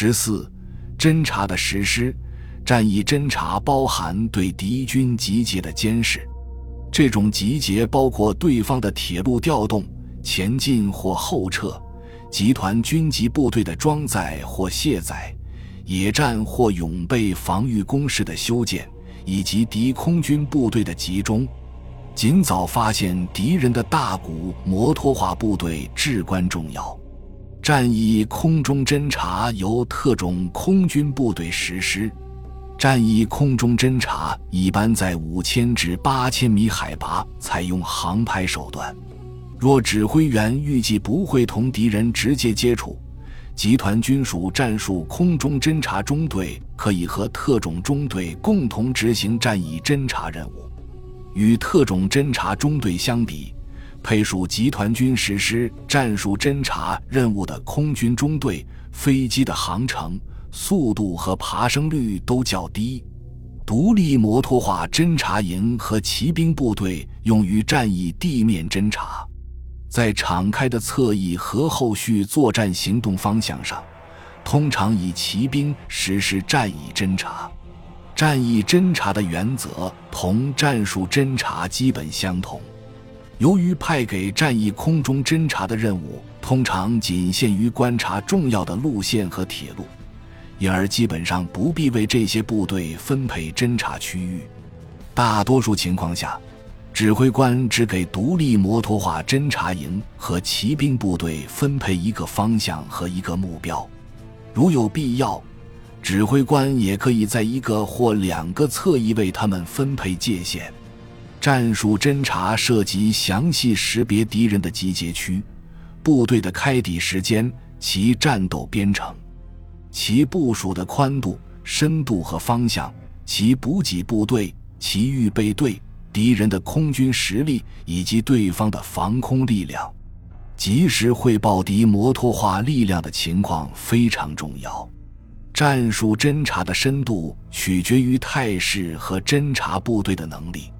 十四、侦察的实施。战役侦察包含对敌军集结的监视，这种集结包括对方的铁路调动、前进或后撤，集团军级部队的装载或卸载，野战或永备防御工事的修建，以及敌空军部队的集中。尽早发现敌人的大股摩托化部队至关重要。战役空中侦察由特种空军部队实施。战役空中侦察一般在五千至八千米海拔采用航拍手段。若指挥员预计不会同敌人直接接触，集团军属战术空中侦察中队可以和特种中队共同执行战役侦察任务。与特种侦察中队相比，配属集团军实施战术侦察任务的空军中队，飞机的航程。速度和爬升率都较低。独立摩托化侦察营和骑兵部队用于战役地面侦察，在敞开的侧翼和后续作战行动方向上，通常以骑兵实施战役侦察。战役侦察的原则同战术侦察基本相同。由于派给战役空中侦察的任务通常仅限于观察重要的路线和铁路。因而基本上不必为这些部队分配侦察区域。大多数情况下，指挥官只给独立摩托化侦察营和骑兵部队分配一个方向和一个目标。如有必要，指挥官也可以在一个或两个侧翼为他们分配界限。战术侦察涉及详细识别敌人的集结区、部队的开抵时间、其战斗编程。其部署的宽度、深度和方向，其补给部队、其预备队、敌人的空军实力以及对方的防空力量，及时汇报敌摩托化力量的情况非常重要。战术侦察的深度取决于态势和侦察部队的能力。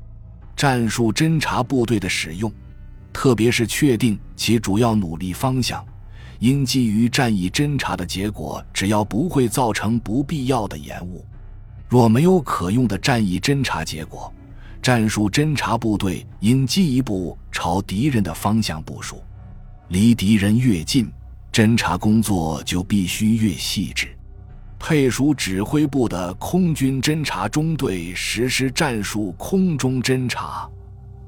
战术侦察部队的使用，特别是确定其主要努力方向。应基于战役侦察的结果，只要不会造成不必要的延误。若没有可用的战役侦察结果，战术侦察部队应进一步朝敌人的方向部署。离敌人越近，侦察工作就必须越细致。配属指挥部的空军侦察中队实施战术空中侦察，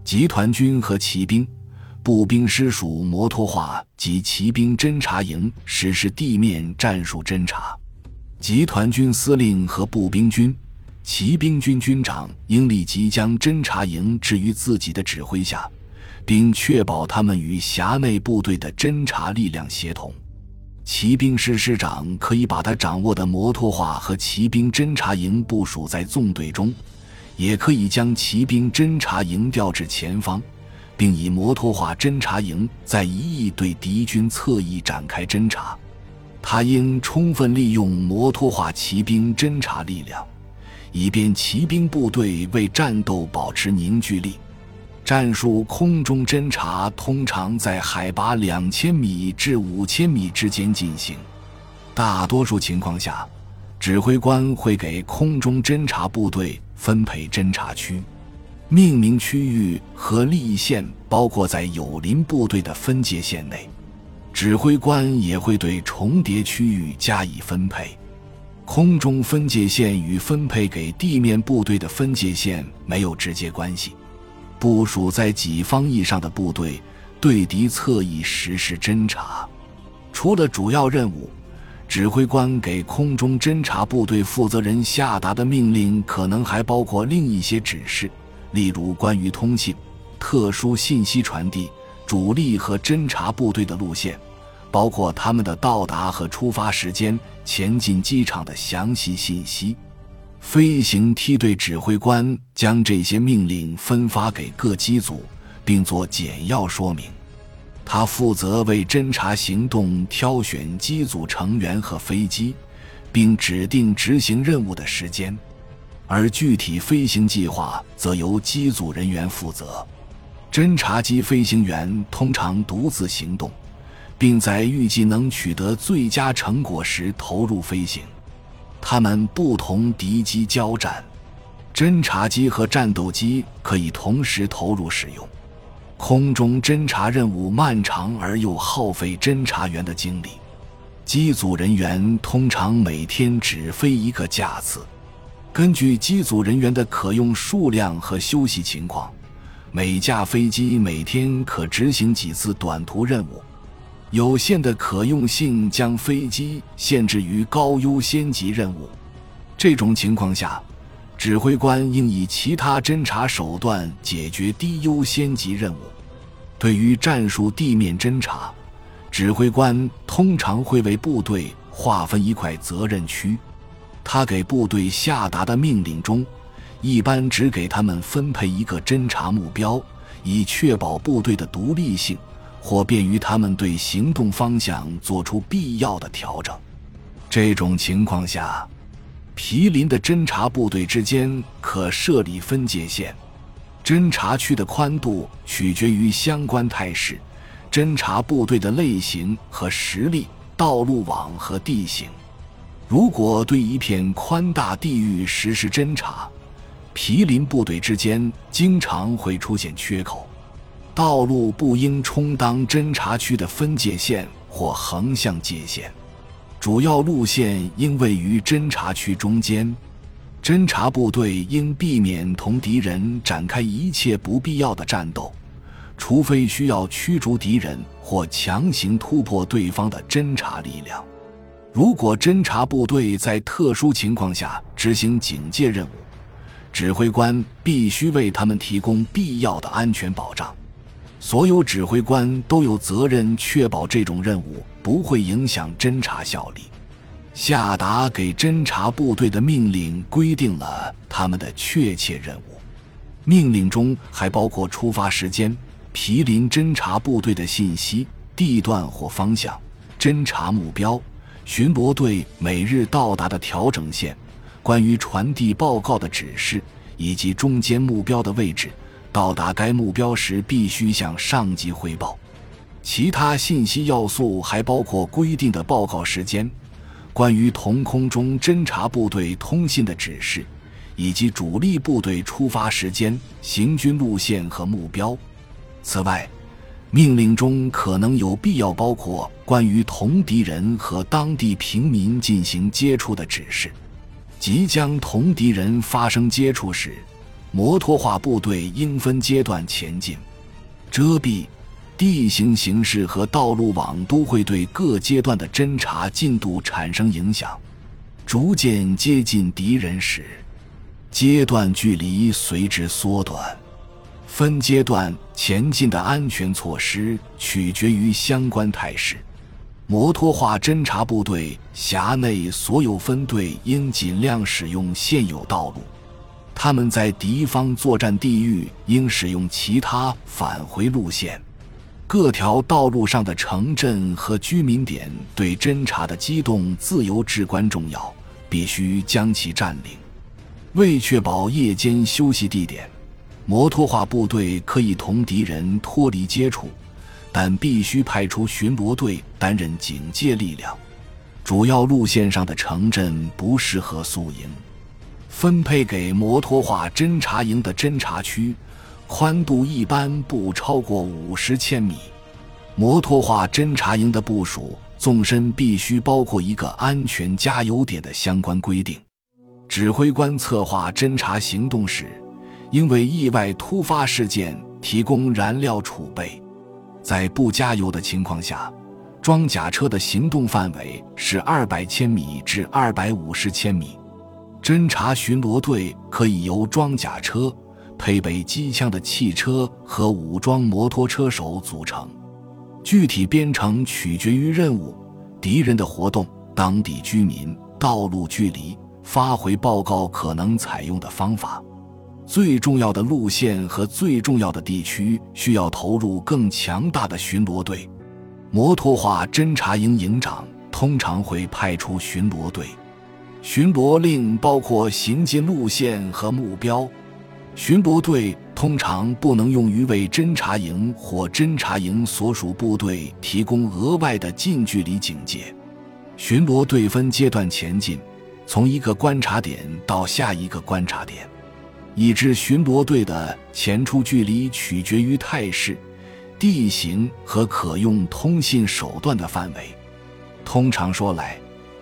集团军和骑兵。步兵师属摩托化及骑兵侦察营实施地面战术侦察，集团军司令和步兵军、骑兵军军长应立即将侦察营置于自己的指挥下，并确保他们与辖内部队的侦察力量协同。骑兵师师长可以把他掌握的摩托化和骑兵侦察营部署在纵队中，也可以将骑兵侦察营调至前方。并以摩托化侦察营在一翼对敌军侧翼展开侦察，他应充分利用摩托化骑兵侦察力量，以便骑兵部队为战斗保持凝聚力。战术空中侦察通常在海拔两千米至五千米之间进行，大多数情况下，指挥官会给空中侦察部队分配侦察区。命名区域和立线包括在友邻部队的分界线内，指挥官也会对重叠区域加以分配。空中分界线与分配给地面部队的分界线没有直接关系。部署在己方以上的部队对敌侧翼实施侦察。除了主要任务，指挥官给空中侦察部队负责人下达的命令可能还包括另一些指示。例如，关于通信、特殊信息传递、主力和侦察部队的路线，包括他们的到达和出发时间、前进机场的详细信息。飞行梯队指挥官将这些命令分发给各机组，并做简要说明。他负责为侦察行动挑选机组成员和飞机，并指定执行任务的时间。而具体飞行计划则由机组人员负责。侦察机飞行员通常独自行动，并在预计能取得最佳成果时投入飞行。他们不同敌机交战，侦察机和战斗机可以同时投入使用。空中侦察任务漫长而又耗费侦察员的精力，机组人员通常每天只飞一个架次。根据机组人员的可用数量和休息情况，每架飞机每天可执行几次短途任务。有限的可用性将飞机限制于高优先级任务。这种情况下，指挥官应以其他侦察手段解决低优先级任务。对于战术地面侦察，指挥官通常会为部队划分一块责任区。他给部队下达的命令中，一般只给他们分配一个侦察目标，以确保部队的独立性。或便于他们对行动方向做出必要的调整。这种情况下，毗邻的侦察部队之间可设立分界线。侦察区的宽度取决于相关态势、侦察部队的类型和实力、道路网和地形。如果对一片宽大地域实施侦察，毗邻部队之间经常会出现缺口。道路不应充当侦察区的分界线或横向界限，主要路线应位于侦察区中间。侦察部队应避免同敌人展开一切不必要的战斗，除非需要驱逐敌人或强行突破对方的侦察力量。如果侦察部队在特殊情况下执行警戒任务，指挥官必须为他们提供必要的安全保障。所有指挥官都有责任确保这种任务不会影响侦察效力。下达给侦察部队的命令规定了他们的确切任务。命令中还包括出发时间、毗邻侦察部队的信息、地段或方向、侦察目标、巡逻队每日到达的调整线、关于传递报告的指示以及中间目标的位置。到达该目标时必须向上级汇报。其他信息要素还包括规定的报告时间、关于同空中侦察部队通信的指示，以及主力部队出发时间、行军路线和目标。此外，命令中可能有必要包括关于同敌人和当地平民进行接触的指示。即将同敌人发生接触时。摩托化部队应分阶段前进，遮蔽、地形形势和道路网都会对各阶段的侦察进度产生影响。逐渐接近敌人时，阶段距离随之缩短。分阶段前进的安全措施取决于相关态势。摩托化侦察部队辖内所有分队应尽量使用现有道路。他们在敌方作战地域应使用其他返回路线。各条道路上的城镇和居民点对侦察的机动自由至关重要，必须将其占领。为确保夜间休息地点，摩托化部队可以同敌人脱离接触，但必须派出巡逻队担任警戒力量。主要路线上的城镇不适合宿营。分配给摩托化侦察营的侦察区，宽度一般不超过五十千米。摩托化侦察营的部署纵深必须包括一个安全加油点的相关规定。指挥官策划侦察行动时，应为意外突发事件提供燃料储备。在不加油的情况下，装甲车的行动范围是二百千米至二百五十千米。侦察巡逻队可以由装甲车、配备机枪的汽车和武装摩托车手组成，具体编程取决于任务、敌人的活动、当地居民、道路距离、发回报告可能采用的方法。最重要的路线和最重要的地区需要投入更强大的巡逻队。摩托化侦察营营长通常会派出巡逻队。巡逻令包括行进路线和目标。巡逻队通常不能用于为侦察营或侦察营所属部队提供额外的近距离警戒。巡逻队分阶段前进，从一个观察点到下一个观察点。一支巡逻队的前出距离取决于态势、地形和可用通信手段的范围。通常说来，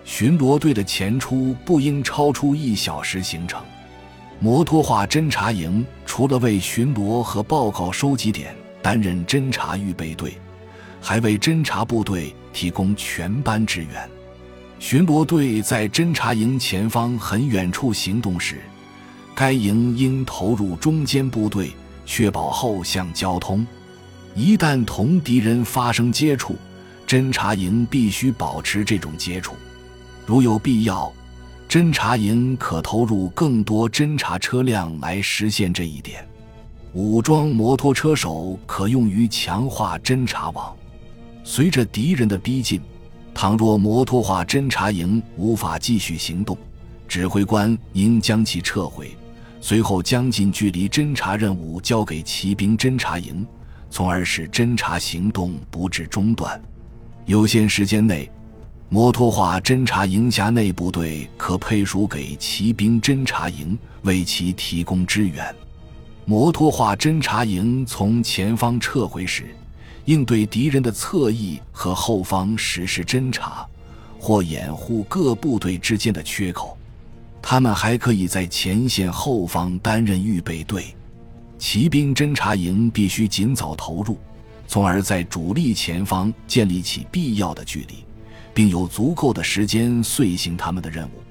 巡逻队的前出不应超出一小时行程。摩托化侦察营除了为巡逻和报告收集点担任侦察预备队，还为侦察部队提供全班支援。巡逻队在侦察营前方很远处行动时，该营应投入中间部队，确保后向交通。一旦同敌人发生接触，侦察营必须保持这种接触。如有必要，侦察营可投入更多侦察车辆来实现这一点。武装摩托车手可用于强化侦察网。随着敌人的逼近。倘若摩托化侦察营无法继续行动，指挥官应将其撤回，随后将近距离侦察任务交给骑兵侦察营，从而使侦察行动不致中断。有限时间内，摩托化侦察营辖内部队可配属给骑兵侦察营，为其提供支援。摩托化侦察营从前方撤回时。应对敌人的侧翼和后方实施侦察，或掩护各部队之间的缺口。他们还可以在前线后方担任预备队。骑兵侦察营必须尽早投入，从而在主力前方建立起必要的距离，并有足够的时间遂行他们的任务。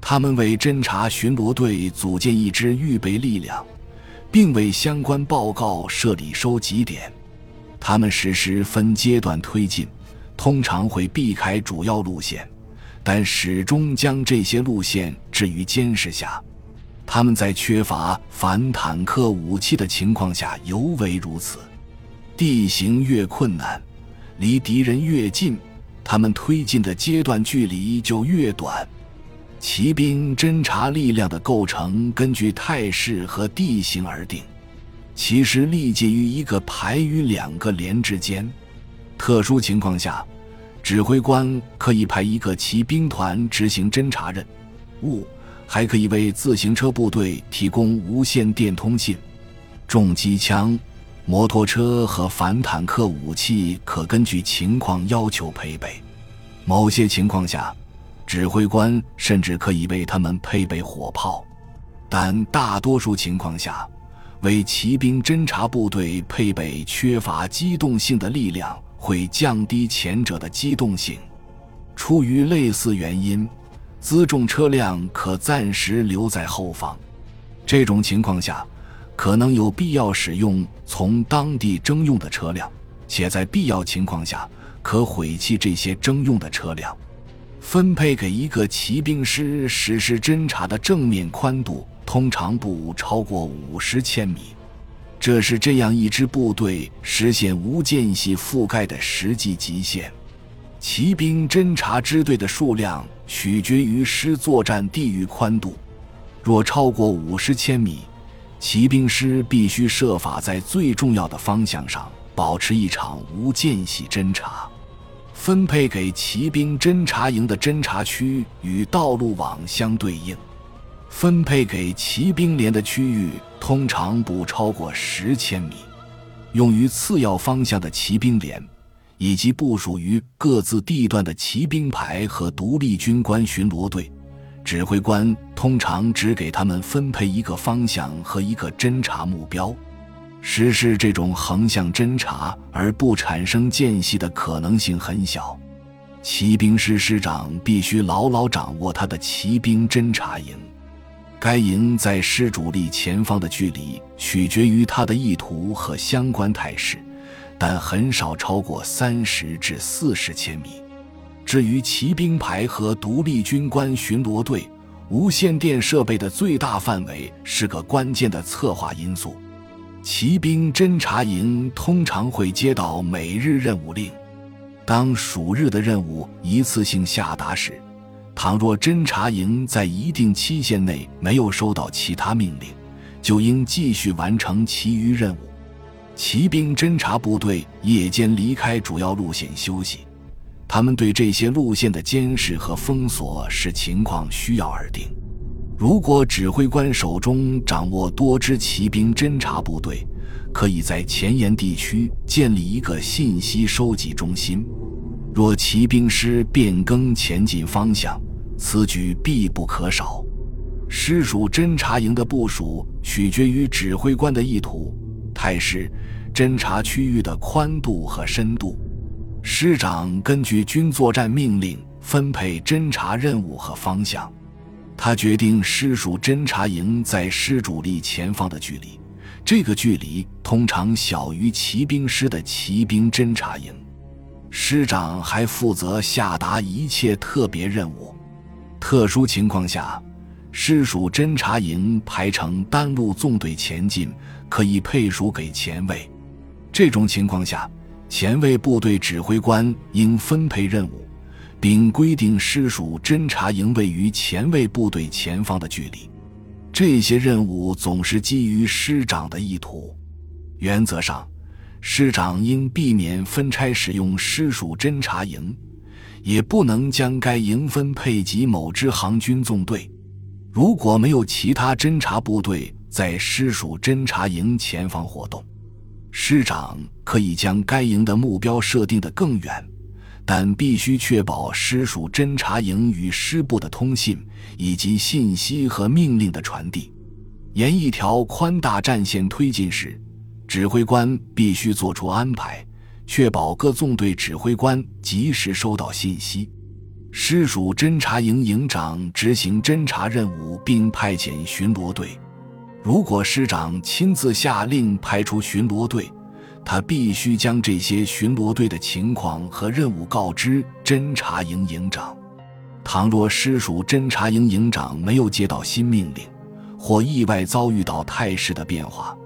他们为侦察巡逻队组建一支预备力量，并为相关报告设立收集点。他们实施分阶段推进，通常会避开主要路线，但始终将这些路线置于监视下。他们在缺乏反坦克武器的情况下尤为如此。地形越困难，离敌人越近，他们推进的阶段距离就越短。骑兵侦察力量的构成根据态势和地形而定。其实力介于一个排与两个连之间。特殊情况下，指挥官可以派一个骑兵团执行侦察任务，还可以为自行车部队提供无线电通信。重机枪、摩托车和反坦克武器可根据情况要求配备。某些情况下，指挥官甚至可以为他们配备火炮。但大多数情况下，为骑兵侦察部队配备缺乏机动性的力量，会降低前者的机动性。出于类似原因，辎重车辆可暂时留在后方。这种情况下，可能有必要使用从当地征用的车辆，且在必要情况下可毁弃这些征用的车辆。分配给一个骑兵师实施侦察的正面宽度。通常不超过五十千米，这是这样一支部队实现无间隙覆盖的实际极限。骑兵侦察支队的数量取决于师作战地域宽度，若超过五十千米，骑兵师必须设法在最重要的方向上保持一场无间隙侦察。分配给骑兵侦察营的侦察区与道路网相对应。分配给骑兵连的区域通常不超过十千米，用于次要方向的骑兵连，以及部署于各自地段的骑兵排和独立军官巡逻队，指挥官通常只给他们分配一个方向和一个侦察目标。实施这种横向侦察而不产生间隙的可能性很小。骑兵师师长必须牢牢掌握他的骑兵侦察营。该营在师主力前方的距离取决于他的意图和相关态势，但很少超过三十至四十千米。至于骑兵排和独立军官巡逻队，无线电设备的最大范围是个关键的策划因素。骑兵侦察营通常会接到每日任务令，当属日的任务一次性下达时。倘若侦察营在一定期限内没有收到其他命令，就应继续完成其余任务。骑兵侦察部队夜间离开主要路线休息，他们对这些路线的监视和封锁视情况需要而定。如果指挥官手中掌握多支骑兵侦察部队，可以在前沿地区建立一个信息收集中心。若骑兵师变更前进方向，此举必不可少。师属侦察营的部署取决于指挥官的意图、态势、侦察区域的宽度和深度。师长根据军作战命令分配侦察任务和方向，他决定师属侦察营在师主力前方的距离，这个距离通常小于骑兵师的骑兵侦察营。师长还负责下达一切特别任务。特殊情况下，师属侦察营排成单路纵队前进，可以配属给前卫。这种情况下，前卫部队指挥官应分配任务，并规定师属侦察营位于前卫部队前方的距离。这些任务总是基于师长的意图。原则上。师长应避免分拆使用师属侦察营，也不能将该营分配给某支行军纵队。如果没有其他侦察部队在师属侦察营前方活动，师长可以将该营的目标设定得更远，但必须确保师属侦察营与师部的通信以及信息和命令的传递。沿一条宽大战线推进时。指挥官必须做出安排，确保各纵队指挥官及时收到信息。师属侦察营营长执行侦察任务，并派遣巡逻队。如果师长亲自下令派出巡逻队，他必须将这些巡逻队的情况和任务告知侦察营营长。倘若师属侦察营营长没有接到新命令，或意外遭遇到态势的变化，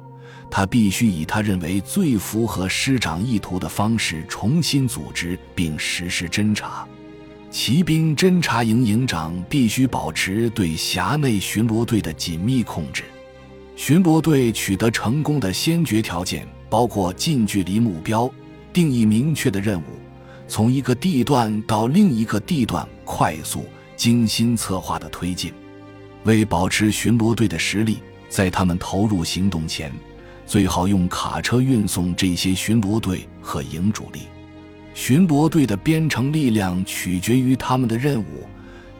他必须以他认为最符合师长意图的方式重新组织并实施侦察。骑兵侦察营营长必须保持对辖内巡逻队的紧密控制。巡逻队取得成功的先决条件包括近距离目标、定义明确的任务、从一个地段到另一个地段快速、精心策划的推进。为保持巡逻队的实力，在他们投入行动前。最好用卡车运送这些巡逻队和营主力。巡逻队的编成力量取决于他们的任务、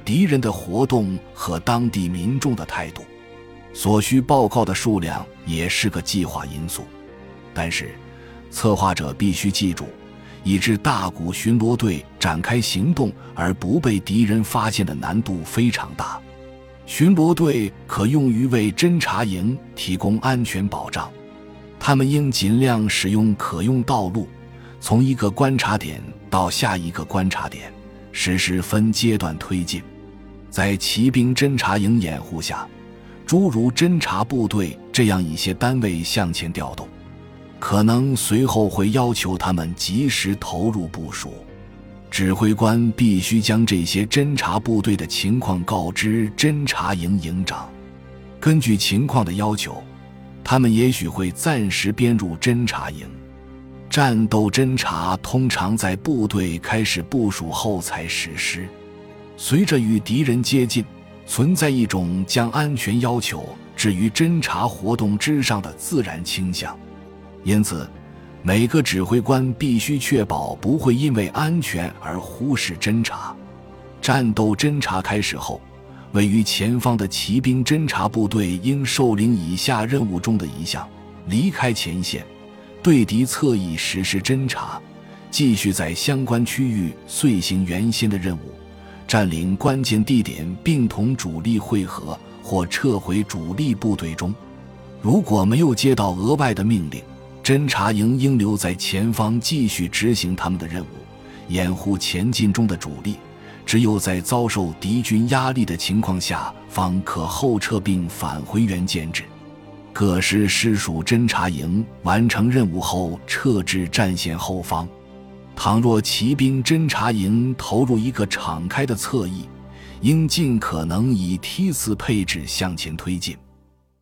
敌人的活动和当地民众的态度。所需报告的数量也是个计划因素。但是，策划者必须记住，以致大股巡逻队展开行动而不被敌人发现的难度非常大。巡逻队可用于为侦察营提供安全保障。他们应尽量使用可用道路，从一个观察点到下一个观察点，实施分阶段推进。在骑兵侦察营掩护下，诸如侦察部队这样一些单位向前调动，可能随后会要求他们及时投入部署。指挥官必须将这些侦察部队的情况告知侦察营营长，根据情况的要求。他们也许会暂时编入侦察营，战斗侦察通常在部队开始部署后才实施。随着与敌人接近，存在一种将安全要求置于侦察活动之上的自然倾向，因此，每个指挥官必须确保不会因为安全而忽视侦察。战斗侦察开始后。位于前方的骑兵侦察部队应受领以下任务中的一项：离开前线，对敌侧翼实施侦察；继续在相关区域遂行原先的任务，占领关键地点并同主力会合或撤回主力部队中。如果没有接到额外的命令，侦察营应留在前方继续执行他们的任务，掩护前进中的主力。只有在遭受敌军压力的情况下，方可后撤并返回原建制。各师师属侦察营完成任务后撤至战线后方。倘若骑兵侦察营投入一个敞开的侧翼，应尽可能以梯次配置向前推进。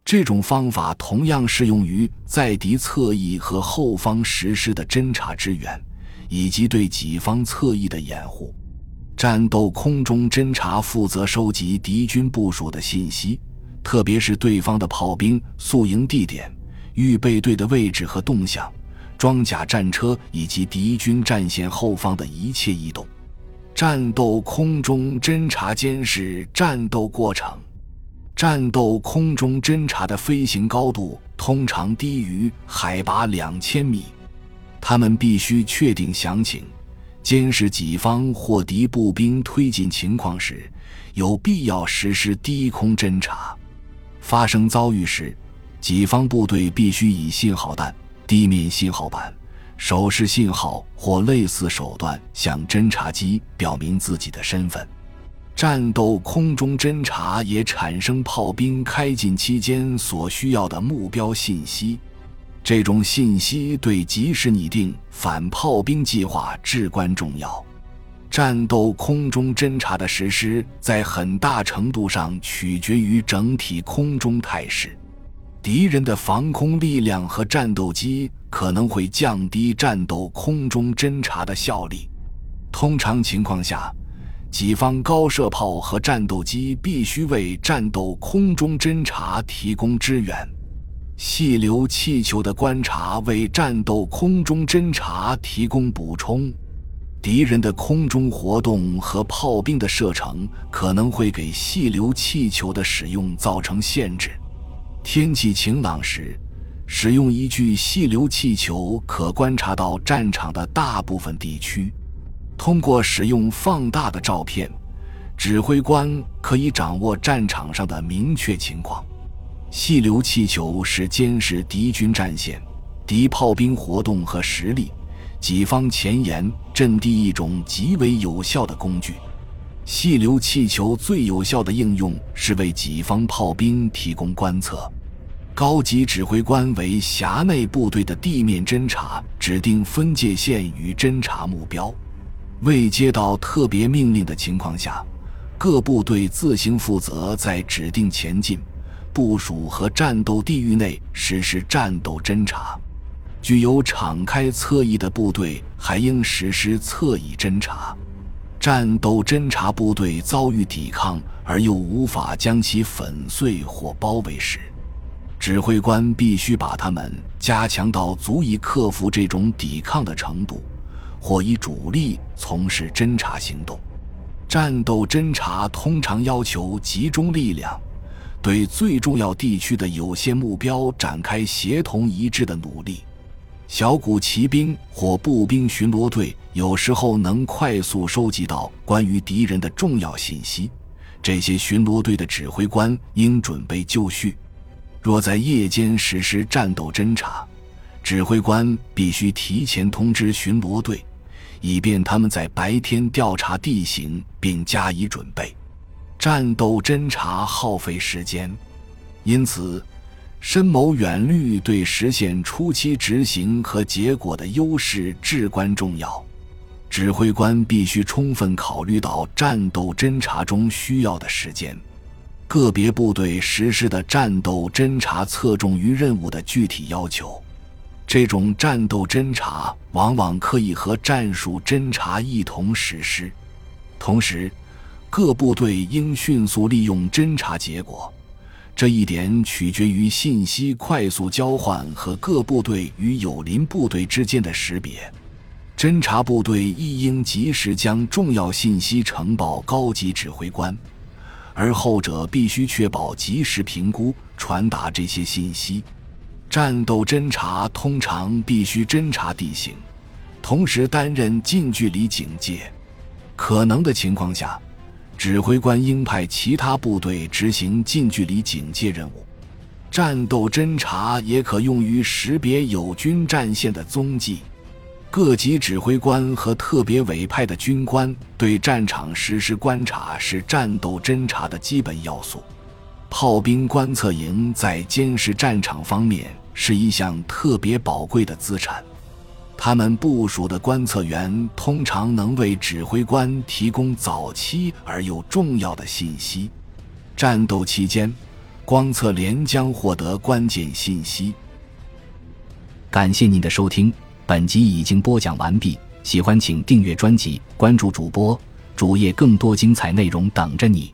这种方法同样适用于在敌侧翼和后方实施的侦察支援，以及对己方侧翼的掩护。战斗空中侦察负责收集敌军部署的信息，特别是对方的炮兵、宿营地点、预备队的位置和动向、装甲战车以及敌军战线后方的一切异动。战斗空中侦察监视战斗过程。战斗空中侦察的飞行高度通常低于海拔两千米，他们必须确定详情，监视己方或敌步兵推进情况时，有必要实施低空侦察。发生遭遇时，己方部队必须以信号弹、地面信号板、手势信号或类似手段向侦察机表明自己的身份。战斗空中侦察也产生炮兵开进期间所需要的目标信息，这种信息对及时拟定反炮兵计划至关重要。战斗空中侦察的实施在很大程度上取决于整体空中态势，敌人的防空力量和战斗机可能会降低战斗空中侦察的效力。通常情况下。己方高射炮和战斗机必须为战斗空中侦察提供支援，细流气球的观察为战斗空中侦察提供补充。敌人的空中活动和炮兵的射程可能会给细流气球的使用造成限制。天气晴朗时，使用一具细流气球可观察到战场的大部分地区。通过使用放大的照片，指挥官可以掌握战场上的明确情况。细流气球是监视敌军战线、敌炮兵活动和实力、己方前沿阵地一种极为有效的工具。细流气球最有效的应用是为己方炮兵提供观测。高级指挥官为辖内部队的地面侦察指定分界线与侦察目标。未接到特别命令的情况下，各部队自行负责在指定前进、部署和战斗地域内实施战斗侦察。具有敞开侧翼的部队还应实施侧翼侦察。战斗侦察部队遭遇抵抗而又无法将其粉碎或包围时，指挥官必须把他们加强到足以克服这种抵抗的程度。或以主力从事侦察行动，战斗侦察通常要求集中力量，对最重要地区的有限目标展开协同一致的努力。小股骑兵或步兵巡逻队有时候能快速收集到关于敌人的重要信息，这些巡逻队的指挥官应准备就绪。若在夜间实施战斗侦察，指挥官必须提前通知巡逻队。以便他们在白天调查地形并加以准备。战斗侦察耗费时间，因此深谋远虑对实现初期执行和结果的优势至关重要。指挥官必须充分考虑到战斗侦察中需要的时间。个别部队实施的战斗侦察侧重于任务的具体要求。这种战斗侦察往往可以和战术侦察一同实施，同时，各部队应迅速利用侦察结果。这一点取决于信息快速交换和各部队与友邻部队之间的识别。侦察部队亦应及时将重要信息呈报高级指挥官，而后者必须确保及时评估传达这些信息。战斗侦察通常必须侦察地形，同时担任近距离警戒。可能的情况下，指挥官应派其他部队执行近距离警戒任务。战斗侦察也可用于识别友军战线的踪迹。各级指挥官和特别委派的军官对战场实施观察是战斗侦察的基本要素。炮兵观测营在监视战场方面。是一项特别宝贵的资产，他们部署的观测员通常能为指挥官提供早期而又重要的信息。战斗期间，光测连将获得关键信息。感谢您的收听，本集已经播讲完毕。喜欢请订阅专辑，关注主播主页，更多精彩内容等着你。